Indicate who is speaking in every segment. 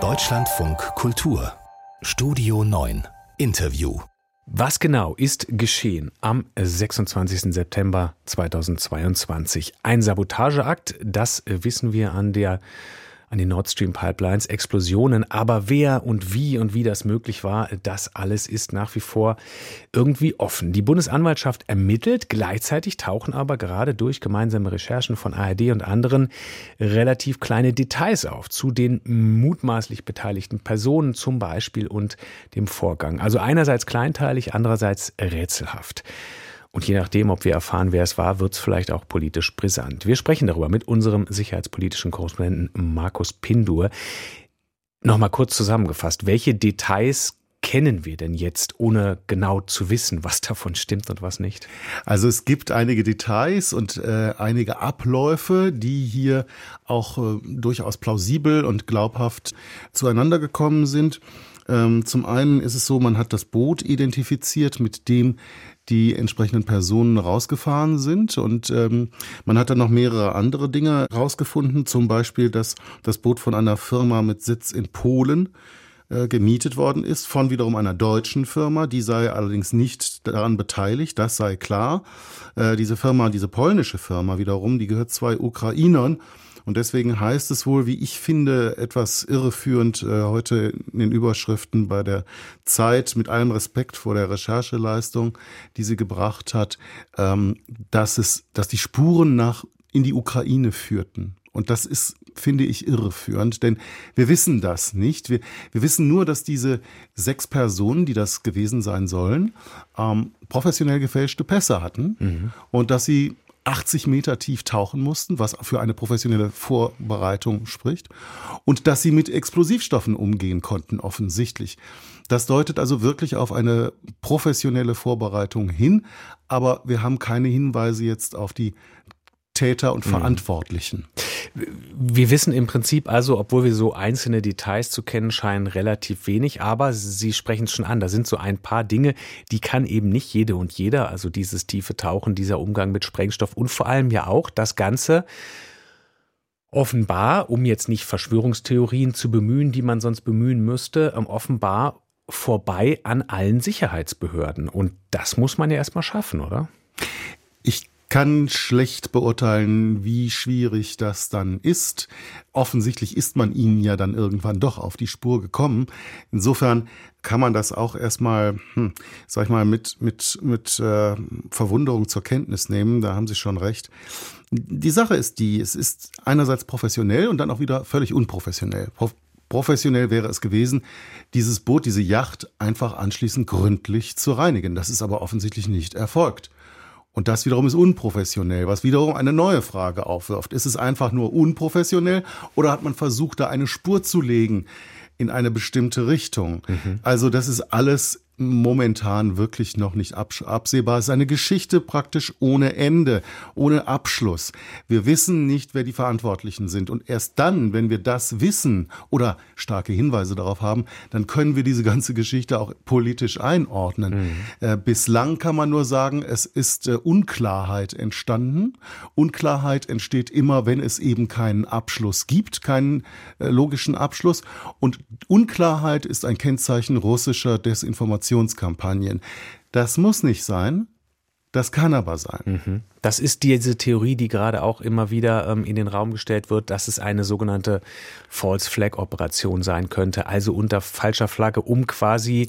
Speaker 1: Deutschlandfunk Kultur Studio 9 Interview
Speaker 2: was genau ist geschehen am 26. September 2022? Ein Sabotageakt, das wissen wir an der an den Nord Stream Pipelines, Explosionen. Aber wer und wie und wie das möglich war, das alles ist nach wie vor irgendwie offen. Die Bundesanwaltschaft ermittelt, gleichzeitig tauchen aber gerade durch gemeinsame Recherchen von ARD und anderen relativ kleine Details auf zu den mutmaßlich beteiligten Personen zum Beispiel und dem Vorgang. Also einerseits kleinteilig, andererseits rätselhaft. Und je nachdem, ob wir erfahren, wer es war, wird es vielleicht auch politisch brisant. Wir sprechen darüber mit unserem sicherheitspolitischen Korrespondenten Markus Pindur. Nochmal kurz zusammengefasst, welche Details kennen wir denn jetzt, ohne genau zu wissen, was davon stimmt und was nicht?
Speaker 3: Also es gibt einige Details und äh, einige Abläufe, die hier auch äh, durchaus plausibel und glaubhaft zueinander gekommen sind. Ähm, zum einen ist es so, man hat das Boot identifiziert, mit dem die entsprechenden Personen rausgefahren sind. Und ähm, man hat dann noch mehrere andere Dinge rausgefunden, zum Beispiel, dass das Boot von einer Firma mit Sitz in Polen äh, gemietet worden ist, von wiederum einer deutschen Firma. Die sei allerdings nicht daran beteiligt, das sei klar. Äh, diese Firma, diese polnische Firma wiederum, die gehört zwei Ukrainern und deswegen heißt es wohl, wie ich finde, etwas irreführend äh, heute in den Überschriften bei der Zeit, mit allem Respekt vor der Rechercheleistung, die sie gebracht hat, ähm, dass es, dass die Spuren nach in die Ukraine führten. Und das ist, finde ich, irreführend, denn wir wissen das nicht. Wir, wir wissen nur, dass diese sechs Personen, die das gewesen sein sollen, ähm, professionell gefälschte Pässe hatten mhm. und dass sie 80 Meter tief tauchen mussten, was für eine professionelle Vorbereitung spricht, und dass sie mit Explosivstoffen umgehen konnten, offensichtlich. Das deutet also wirklich auf eine professionelle Vorbereitung hin, aber wir haben keine Hinweise jetzt auf die Täter und mhm.
Speaker 2: Wir wissen im Prinzip also, obwohl wir so einzelne Details zu kennen scheinen, relativ wenig, aber Sie sprechen es schon an, da sind so ein paar Dinge, die kann eben nicht jede und jeder, also dieses tiefe Tauchen, dieser Umgang mit Sprengstoff und vor allem ja auch das Ganze offenbar, um jetzt nicht Verschwörungstheorien zu bemühen, die man sonst bemühen müsste, ähm, offenbar vorbei an allen Sicherheitsbehörden. Und das muss man ja erstmal schaffen, oder?
Speaker 3: Ich kann schlecht beurteilen, wie schwierig das dann ist. Offensichtlich ist man ihnen ja dann irgendwann doch auf die Spur gekommen. Insofern kann man das auch erstmal, hm, sag ich mal, mit, mit, mit äh, Verwunderung zur Kenntnis nehmen. Da haben Sie schon recht. Die Sache ist die, es ist einerseits professionell und dann auch wieder völlig unprofessionell. Professionell wäre es gewesen, dieses Boot, diese Yacht einfach anschließend gründlich zu reinigen. Das ist aber offensichtlich nicht erfolgt. Und das wiederum ist unprofessionell, was wiederum eine neue Frage aufwirft. Ist es einfach nur unprofessionell oder hat man versucht, da eine Spur zu legen in eine bestimmte Richtung? Mhm. Also das ist alles momentan wirklich noch nicht absehbar. Es ist eine Geschichte praktisch ohne Ende, ohne Abschluss. Wir wissen nicht, wer die Verantwortlichen sind. Und erst dann, wenn wir das wissen oder starke Hinweise darauf haben, dann können wir diese ganze Geschichte auch politisch einordnen. Mhm. Äh, bislang kann man nur sagen, es ist äh, Unklarheit entstanden. Unklarheit entsteht immer, wenn es eben keinen Abschluss gibt, keinen äh, logischen Abschluss. Und Unklarheit ist ein Kennzeichen russischer Desinformation Informationskampagnen. Das muss nicht sein. Das kann aber sein.
Speaker 2: Mhm. Das ist diese Theorie, die gerade auch immer wieder ähm, in den Raum gestellt wird, dass es eine sogenannte False Flag Operation sein könnte, also unter falscher Flagge, um quasi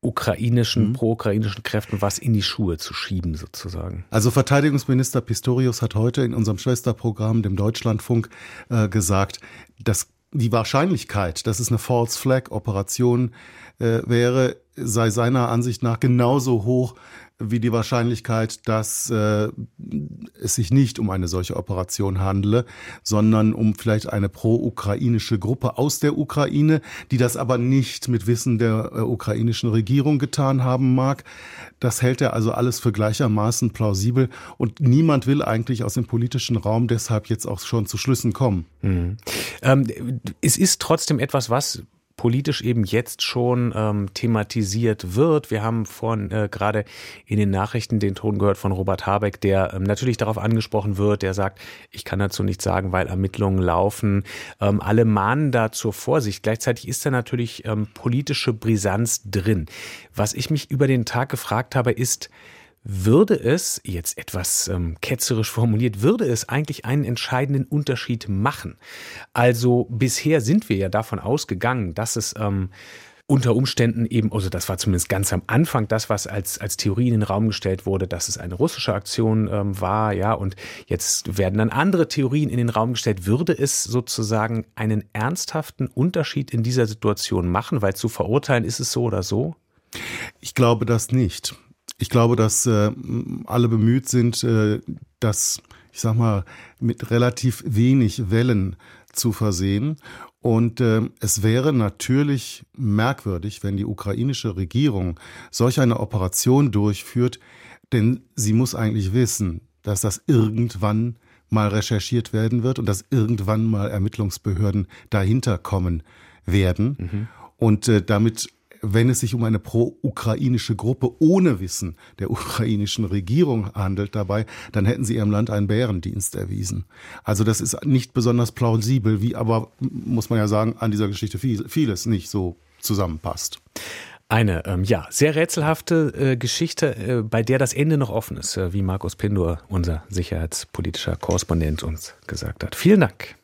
Speaker 2: ukrainischen, mhm. pro-ukrainischen Kräften was in die Schuhe zu schieben, sozusagen.
Speaker 3: Also Verteidigungsminister Pistorius hat heute in unserem Schwesterprogramm, dem Deutschlandfunk, äh, gesagt, dass die Wahrscheinlichkeit, dass es eine False Flag Operation äh, wäre, sei seiner Ansicht nach genauso hoch wie die Wahrscheinlichkeit, dass äh, es sich nicht um eine solche Operation handele, sondern um vielleicht eine pro-ukrainische Gruppe aus der Ukraine, die das aber nicht mit Wissen der äh, ukrainischen Regierung getan haben mag. Das hält er also alles für gleichermaßen plausibel und niemand will eigentlich aus dem politischen Raum deshalb jetzt auch schon zu Schlüssen kommen.
Speaker 2: Mhm. Ähm, es ist trotzdem etwas, was politisch eben jetzt schon ähm, thematisiert wird. Wir haben vorhin äh, gerade in den Nachrichten den Ton gehört von Robert Habeck, der ähm, natürlich darauf angesprochen wird, der sagt, ich kann dazu nichts sagen, weil Ermittlungen laufen. Ähm, alle mahnen da zur Vorsicht. Gleichzeitig ist da natürlich ähm, politische Brisanz drin. Was ich mich über den Tag gefragt habe, ist, würde es, jetzt etwas ähm, ketzerisch formuliert, würde es eigentlich einen entscheidenden Unterschied machen? Also bisher sind wir ja davon ausgegangen, dass es ähm, unter Umständen eben, also das war zumindest ganz am Anfang das, was als, als Theorie in den Raum gestellt wurde, dass es eine russische Aktion ähm, war, ja, und jetzt werden dann andere Theorien in den Raum gestellt. Würde es sozusagen einen ernsthaften Unterschied in dieser Situation machen, weil zu verurteilen ist es so oder so?
Speaker 3: Ich glaube das nicht. Ich glaube, dass äh, alle bemüht sind, äh, das, ich sag mal, mit relativ wenig Wellen zu versehen. Und äh, es wäre natürlich merkwürdig, wenn die ukrainische Regierung solch eine Operation durchführt, denn sie muss eigentlich wissen, dass das irgendwann mal recherchiert werden wird und dass irgendwann mal Ermittlungsbehörden dahinter kommen werden. Mhm. Und äh, damit wenn es sich um eine pro-ukrainische Gruppe ohne Wissen der ukrainischen Regierung handelt dabei, dann hätten sie ihrem Land einen Bärendienst erwiesen. Also das ist nicht besonders plausibel, wie aber, muss man ja sagen, an dieser Geschichte vieles nicht so zusammenpasst.
Speaker 2: Eine ähm, ja sehr rätselhafte äh, Geschichte, äh, bei der das Ende noch offen ist, äh, wie Markus Pindor, unser sicherheitspolitischer Korrespondent, uns gesagt hat. Vielen Dank.